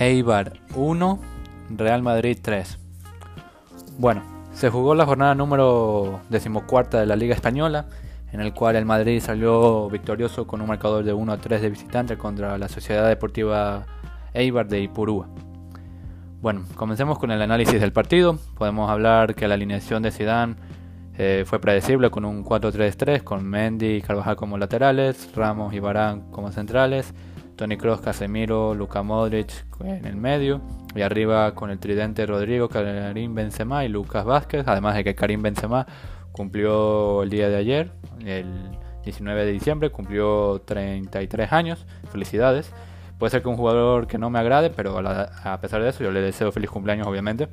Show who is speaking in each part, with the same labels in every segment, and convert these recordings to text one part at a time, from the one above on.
Speaker 1: Eibar 1, Real Madrid 3. Bueno, se jugó la jornada número decimocuarta de la Liga Española, en el cual el Madrid salió victorioso con un marcador de 1 a 3 de visitante contra la Sociedad Deportiva Eibar de Ipurúa. Bueno, comencemos con el análisis del partido. Podemos hablar que la alineación de Zidane eh, fue predecible con un 4-3-3 con Mendy y Carvajal como laterales, Ramos y Barán como centrales, Tony Cross, Casemiro, Luka Modric en el medio y arriba con el tridente Rodrigo, Karim Benzema y Lucas Vázquez, además de que Karim Benzema cumplió el día de ayer, el 19 de diciembre, cumplió 33 años, felicidades. Puede ser que un jugador que no me agrade, pero a pesar de eso yo le deseo feliz cumpleaños obviamente.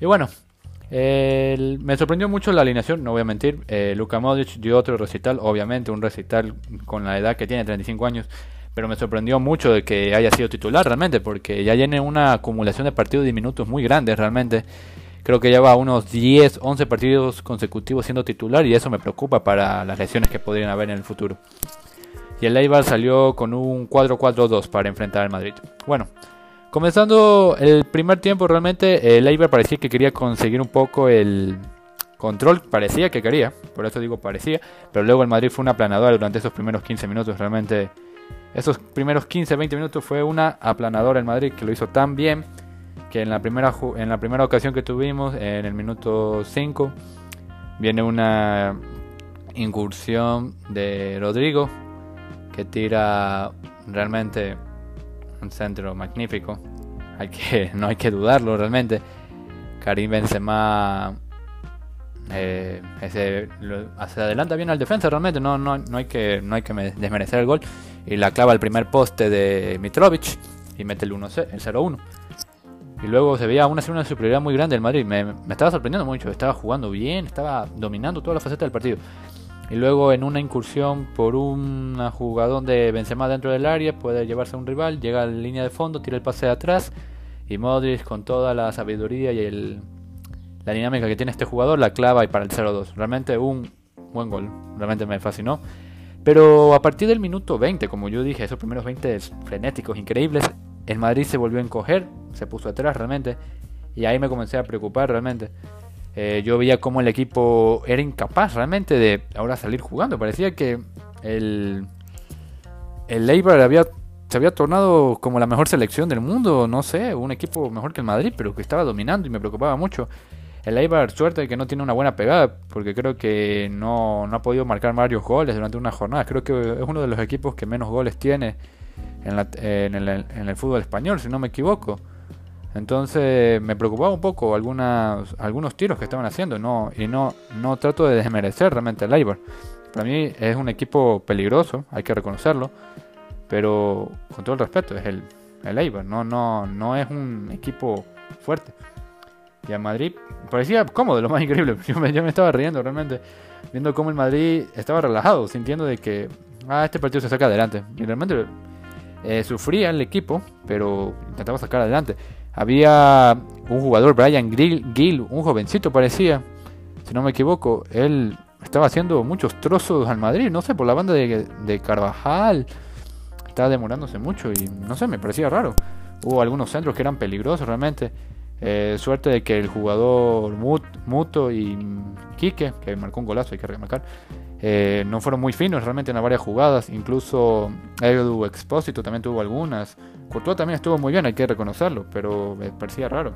Speaker 1: Y bueno, me sorprendió mucho la alineación, no voy a mentir. Eh, Luka Modric dio otro recital, obviamente un recital con la edad que tiene, 35 años pero me sorprendió mucho de que haya sido titular realmente, porque ya tiene una acumulación de partidos y minutos muy grandes realmente. Creo que lleva unos 10, 11 partidos consecutivos siendo titular y eso me preocupa para las lesiones que podrían haber en el futuro. Y el Eibar salió con un 4-4-2 para enfrentar al Madrid. Bueno, comenzando el primer tiempo realmente el Eibar parecía que quería conseguir un poco el control, parecía que quería, por eso digo parecía, pero luego el Madrid fue una aplanadora durante esos primeros 15 minutos realmente esos primeros 15-20 minutos fue una aplanadora en Madrid que lo hizo tan bien que en la primera, en la primera ocasión que tuvimos, en el minuto 5, viene una incursión de Rodrigo que tira realmente un centro magnífico. Hay que, no hay que dudarlo realmente. Karim Benzema eh, ese, se adelanta bien al defensa realmente, no, no, no, hay que, no hay que desmerecer el gol. Y la clava al primer poste de Mitrovic y mete el 0-1. Y luego se veía una, una superioridad muy grande del Madrid. Me, me, estaba sorprendiendo mucho, estaba jugando bien, estaba dominando toda la faceta del partido. Y luego en una incursión por un jugador de Benzema dentro del área, puede llevarse a un rival, llega a la línea de fondo, tira el pase de atrás. Y Modric con toda la sabiduría y el, la dinámica que tiene este jugador la clava y para el 0-2. Realmente un buen gol, realmente me fascinó. Pero a partir del minuto 20, como yo dije, esos primeros 20 frenéticos, increíbles, el Madrid se volvió a encoger, se puso atrás realmente, y ahí me comencé a preocupar realmente. Eh, yo veía como el equipo era incapaz realmente de ahora salir jugando. Parecía que el, el Eibar había, se había tornado como la mejor selección del mundo, no sé, un equipo mejor que el Madrid, pero que estaba dominando y me preocupaba mucho. El Eibar suerte que no tiene una buena pegada, porque creo que no, no, ha podido marcar varios goles durante una jornada. Creo que es uno de los equipos que menos goles tiene en, el, fútbol español, si no me equivoco. Entonces me preocupaba un poco algunas, algunos tiros que estaban haciendo no, y no, no trato de desmerecer realmente el Eibar. Para mí es un equipo peligroso, hay que reconocerlo, pero con todo el respeto, es el, el Eibar, no, no, no es un equipo fuerte. Y a Madrid parecía cómodo, lo más increíble. Yo me, estaba riendo realmente, viendo cómo el Madrid estaba relajado, sintiendo de que ah, este partido se saca adelante. Y realmente eh, sufría el equipo, pero intentaba sacar adelante. Había un jugador, Brian Gill, un jovencito parecía, si no me equivoco, él estaba haciendo muchos trozos al Madrid, no sé, por la banda de, de Carvajal. Estaba demorándose mucho y no sé, me parecía raro. Hubo algunos centros que eran peligrosos realmente. Eh, suerte de que el jugador Muto y Quique, que marcó un golazo, hay que remarcar, eh, no fueron muy finos realmente en varias jugadas. Incluso Edu Expósito también tuvo algunas. Courtois también estuvo muy bien, hay que reconocerlo, pero me parecía raro.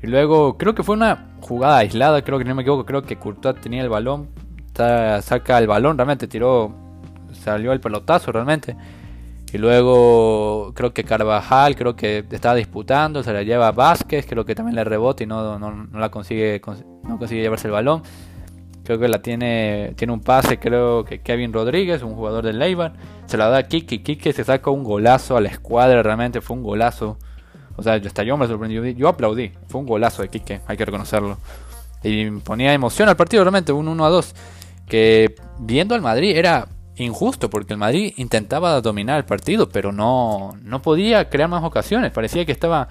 Speaker 1: Y luego, creo que fue una jugada aislada, creo que no me equivoco, creo que Courtois tenía el balón, saca el balón, realmente tiró, salió el pelotazo realmente. Y luego creo que Carvajal, creo que estaba disputando, se la lleva Vázquez, creo que también le rebota y no, no, no, la consigue, no consigue llevarse el balón. Creo que la tiene, tiene un pase, creo que Kevin Rodríguez, un jugador del Leibar, se la da a Kiki. Kiki se saca un golazo a la escuadra, realmente fue un golazo. O sea, hasta yo me sorprendió, yo aplaudí, fue un golazo de Kike, hay que reconocerlo. Y ponía emoción al partido, realmente, un 1 a 2. Que viendo al Madrid era injusto porque el Madrid intentaba dominar el partido, pero no, no podía crear más ocasiones. Parecía que estaba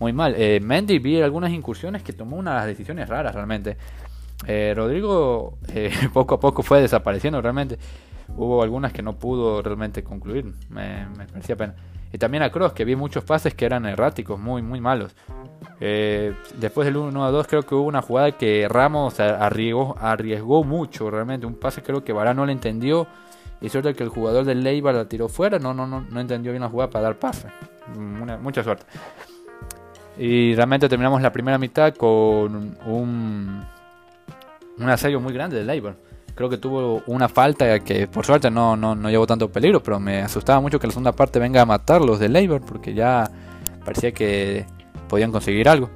Speaker 1: muy mal. Eh, Mendy vi algunas incursiones que tomó unas decisiones raras realmente. Eh, Rodrigo eh, poco a poco fue desapareciendo realmente. Hubo algunas que no pudo realmente concluir. Me, parecía pena. Y también a Cross, que vi muchos pases que eran erráticos, muy, muy malos. Eh, después del 1 a 2 creo que hubo una jugada que Ramos arriesgó, arriesgó mucho realmente. Un pase creo que Varane no le entendió. Y suerte que el jugador del Leibar la tiró fuera. No, no, no, no entendió bien la jugada para dar pase. mucha suerte. Y realmente terminamos la primera mitad con un, un asedio muy grande del Leibar. Creo que tuvo una falta que por suerte no, no, no llevó tanto peligro. Pero me asustaba mucho que la segunda parte venga a matarlos del Leibar. Porque ya parecía que podían conseguir algo.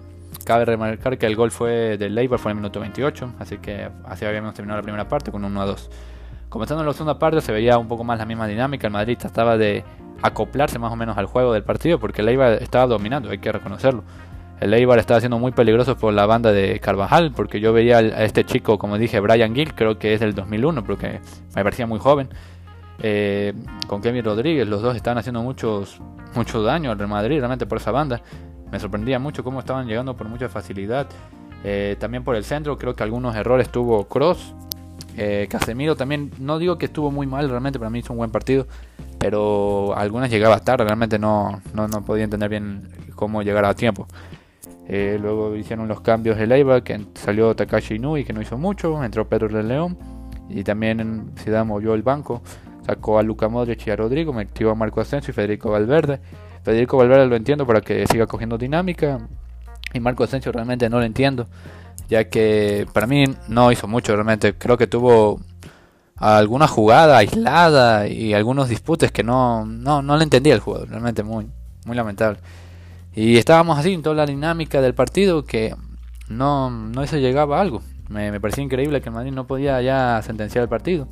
Speaker 1: Cabe remarcar que el gol fue del Leibar, fue en el minuto 28, así que así habíamos terminado la primera parte con 1 a 2. Comenzando en la segunda parte se veía un poco más la misma dinámica, el Madrid trataba de acoplarse más o menos al juego del partido porque el Eibar estaba dominando, hay que reconocerlo. El Eibar estaba siendo muy peligroso por la banda de Carvajal, porque yo veía a este chico, como dije, Brian Gill, creo que es del 2001, porque me parecía muy joven, eh, con Kevin Rodríguez, los dos estaban haciendo muchos, mucho daño al Real Madrid, realmente por esa banda. Me sorprendía mucho cómo estaban llegando por mucha facilidad. Eh, también por el centro, creo que algunos errores tuvo Cross. Eh, Casemiro también, no digo que estuvo muy mal, realmente para mí hizo un buen partido, pero algunas llegaba tarde, realmente no, no, podía entender bien cómo llegar a tiempo. Eh, luego hicieron los cambios de Leiva, que salió Takashi Inui, que no hizo mucho, entró Pedro de León, y también Ciudad movió el banco, sacó a Luca Modric y a Rodrigo, metió a Marco Asensio y Federico Valverde. Federico Valverde lo entiendo para que siga cogiendo dinámica. Y Marco Asensio realmente no lo entiendo. Ya que para mí no hizo mucho realmente. Creo que tuvo alguna jugada aislada y algunos disputes que no, no, no le entendía el juego. Realmente muy, muy lamentable. Y estábamos así en toda la dinámica del partido que no, no se llegaba a algo. Me, me parecía increíble que Madrid no podía ya sentenciar el partido.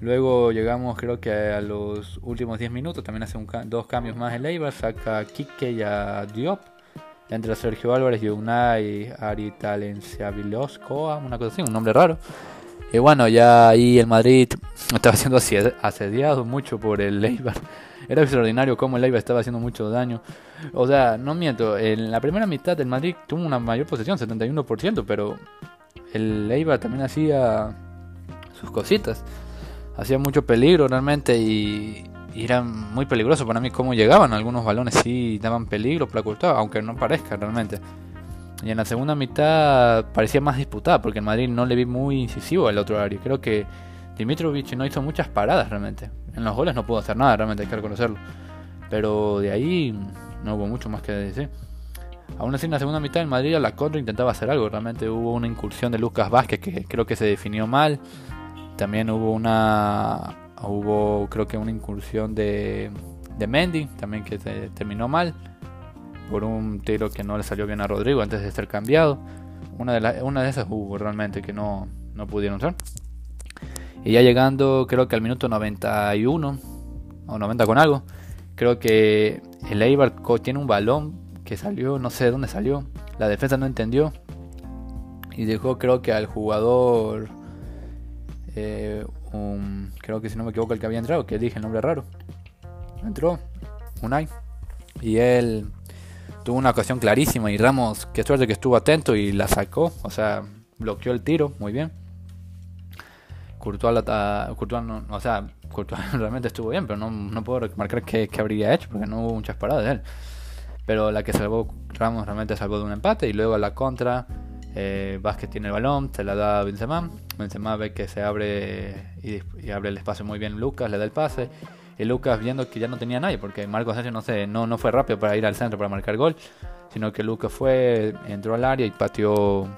Speaker 1: Luego llegamos creo que a los últimos 10 minutos, también hace dos cambios más el Eibar, saca a Kike y a Diop. Entre Sergio Álvarez y Unai Aritalenciabiloscoa, una cosa así, un nombre raro. Y bueno, ya ahí el Madrid estaba siendo asediado mucho por el Eibar. Era extraordinario cómo el Eibar estaba haciendo mucho daño. O sea, no miento, en la primera mitad el Madrid tuvo una mayor posesión, 71%, pero el Eibar también hacía sus cositas hacía mucho peligro realmente y, era muy peligroso para mí cómo llegaban. Algunos balones sí daban peligro para ocultar, aunque no parezca realmente. Y en la segunda mitad parecía más disputada porque el Madrid no le vi muy incisivo al otro área. Creo que Dimitrovic no hizo muchas paradas realmente. En los goles no pudo hacer nada, realmente hay que reconocerlo. Pero de ahí no hubo mucho más que decir. Aún así, en la segunda mitad, el Madrid a la contra intentaba hacer algo. Realmente hubo una incursión de Lucas Vázquez que creo que se definió mal. También hubo una. Hubo, creo que una incursión de, de Mendy, también que se terminó mal. Por un tiro que no le salió bien a Rodrigo antes de ser cambiado. Una de, las una de esas hubo realmente que no, no pudieron ser. Y ya llegando, creo que al minuto 91 o 90 con algo, creo que el Eibar tiene un balón que salió, no sé de dónde salió. La defensa no entendió y dejó, creo que al jugador eh, creo que si no me equivoco el que había entrado, que dije el nombre raro. Entró, Unai. Y él tuvo una ocasión clarísima y Ramos, qué suerte que estuvo atento y la sacó. O sea, bloqueó el tiro, muy bien. Courtois, la, no, o sea, Courtois realmente estuvo bien, pero no, no puedo marcar qué, qué, habría hecho porque no hubo muchas paradas de él. Pero la que salvó Ramos realmente salvó de un empate y luego a la contra eh, Vázquez tiene el balón, se la da a Benzema. Benzema ve que se abre y, abre el espacio muy bien Lucas, le da el pase. Y Lucas viendo que ya no tenía nadie, porque Marcos Sánchez no, sé, no, no fue rápido para ir al centro para marcar gol, sino que Lucas fue, entró al área y pateó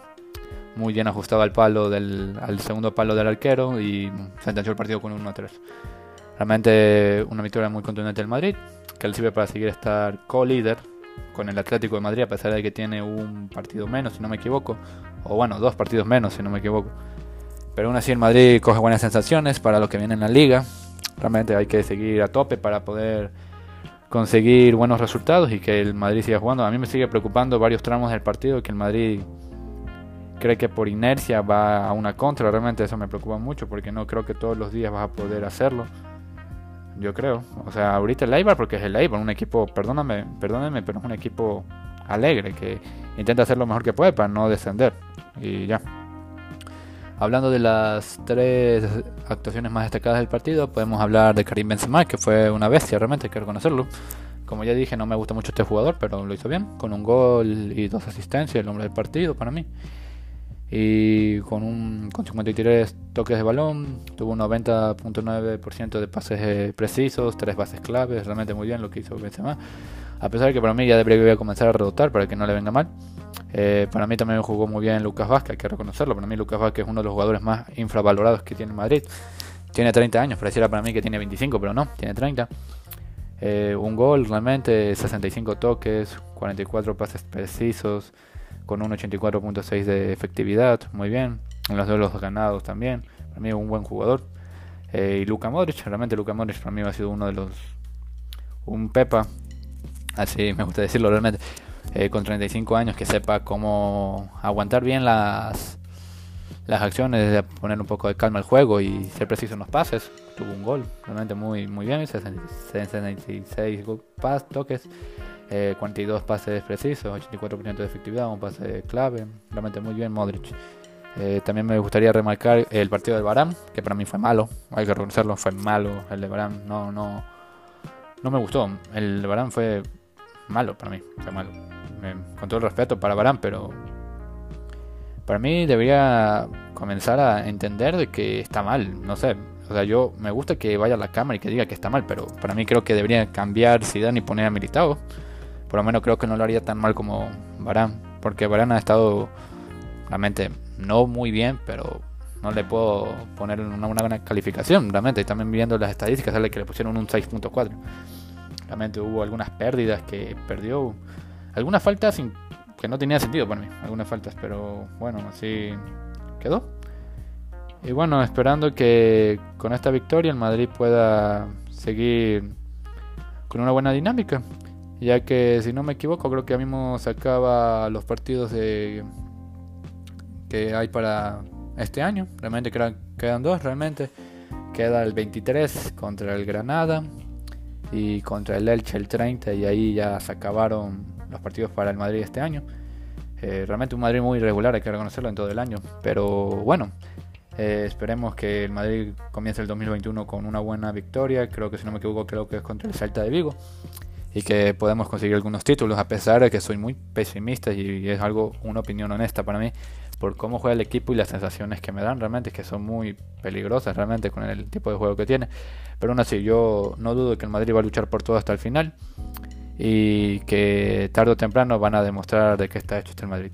Speaker 1: muy bien ajustado al palo del al segundo palo del arquero y sentenció el partido con 1-3. Realmente una victoria muy contundente del Madrid, que le sirve para seguir estar co-líder con el Atlético de Madrid, a pesar de que tiene un partido menos, si no me equivoco, o bueno, dos partidos menos, si no me equivoco. Pero aún así el Madrid coge buenas sensaciones para lo que viene en la liga. Realmente hay que seguir a tope para poder conseguir buenos resultados y que el Madrid siga jugando. A mí me sigue preocupando varios tramos del partido que el Madrid cree que por inercia va a una contra. Realmente eso me preocupa mucho porque no creo que todos los días vas a poder hacerlo yo creo. O sea, ahorita el Eibar, porque es el Eibar, un equipo, perdóname, perdónenme, pero es un equipo alegre que intenta hacer lo mejor que puede para no descender. Y ya. Hablando de las tres actuaciones más destacadas del partido, podemos hablar de Karim Benzema, que fue una bestia, realmente hay que reconocerlo. Como ya dije, no me gusta mucho este jugador, pero lo hizo bien, con un gol y dos asistencias, el hombre del partido para mí. Y con, un, con 53 toques de balón, tuvo un 90.9% de pases eh, precisos, tres bases claves, realmente muy bien lo que hizo Benzema. A pesar de que para mí ya debería comenzar a rebotar para que no le venga mal. Eh, para mí también jugó muy bien Lucas Vázquez, hay que reconocerlo. Para mí Lucas Vázquez es uno de los jugadores más infravalorados que tiene Madrid. Tiene 30 años, pareciera para mí que tiene 25, pero no, tiene 30. Eh, un gol realmente, 65 toques, 44 pases precisos, con un 84.6 de efectividad, muy bien. En los duelos ganados también, para mí un buen jugador. Eh, y Luka Modric, realmente Luka Modric para mí ha sido uno de los... Un Pepa, así me gusta decirlo realmente eh, con 35 años que sepa cómo aguantar bien las, las acciones, poner un poco de calma al juego y ser preciso en los pases. Tuvo un gol, realmente muy, muy bien, 66 pas, toques, 42 eh, pases precisos, 84% de efectividad, un pase clave, realmente muy bien Modric. Eh, también me gustaría remarcar el partido del Barán, que para mí fue malo, hay que reconocerlo, fue malo el de Barán, no, no, no me gustó. El de Barán fue malo para mí, fue malo con todo el respeto para Barán, pero para mí debería comenzar a entender de que está mal, no sé. O sea, yo me gusta que vaya a la cámara y que diga que está mal, pero para mí creo que debería cambiar Zidane y poner a Militao. Por lo menos creo que no lo haría tan mal como Barán, porque Barán ha estado realmente no muy bien, pero no le puedo poner una, buena calificación, realmente. Y también viendo las estadísticas, sale que le pusieron un 6.4. Realmente hubo algunas pérdidas que perdió algunas faltas que no tenía sentido para mí, algunas faltas, pero bueno, así quedó. Y bueno, esperando que con esta victoria el Madrid pueda seguir con una buena dinámica, ya que si no me equivoco creo que ahora mismo se acaba los partidos de que hay para este año, realmente quedan dos, realmente queda el 23 contra el Granada y contra el Elche el 30 y ahí ya se acabaron los partidos para el Madrid este año. Eh, realmente un Madrid muy irregular, hay que reconocerlo en todo el año. Pero bueno, eh, esperemos que el Madrid comience el 2021 con una buena victoria. Creo que si no me equivoco, creo que es contra el Salta de Vigo. Y que podemos conseguir algunos títulos, a pesar de que soy muy pesimista y es algo, una opinión honesta para mí, por cómo juega el equipo y las sensaciones que me dan realmente, que son muy peligrosas realmente con el tipo de juego que tiene. Pero aún así, yo no dudo que el Madrid va a luchar por todo hasta el final y que tarde o temprano van a demostrar de qué está hecho este Madrid.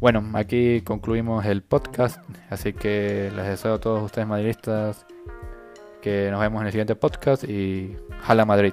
Speaker 1: Bueno, aquí concluimos el podcast, así que les deseo a todos ustedes madridistas que nos vemos en el siguiente podcast y jala Madrid.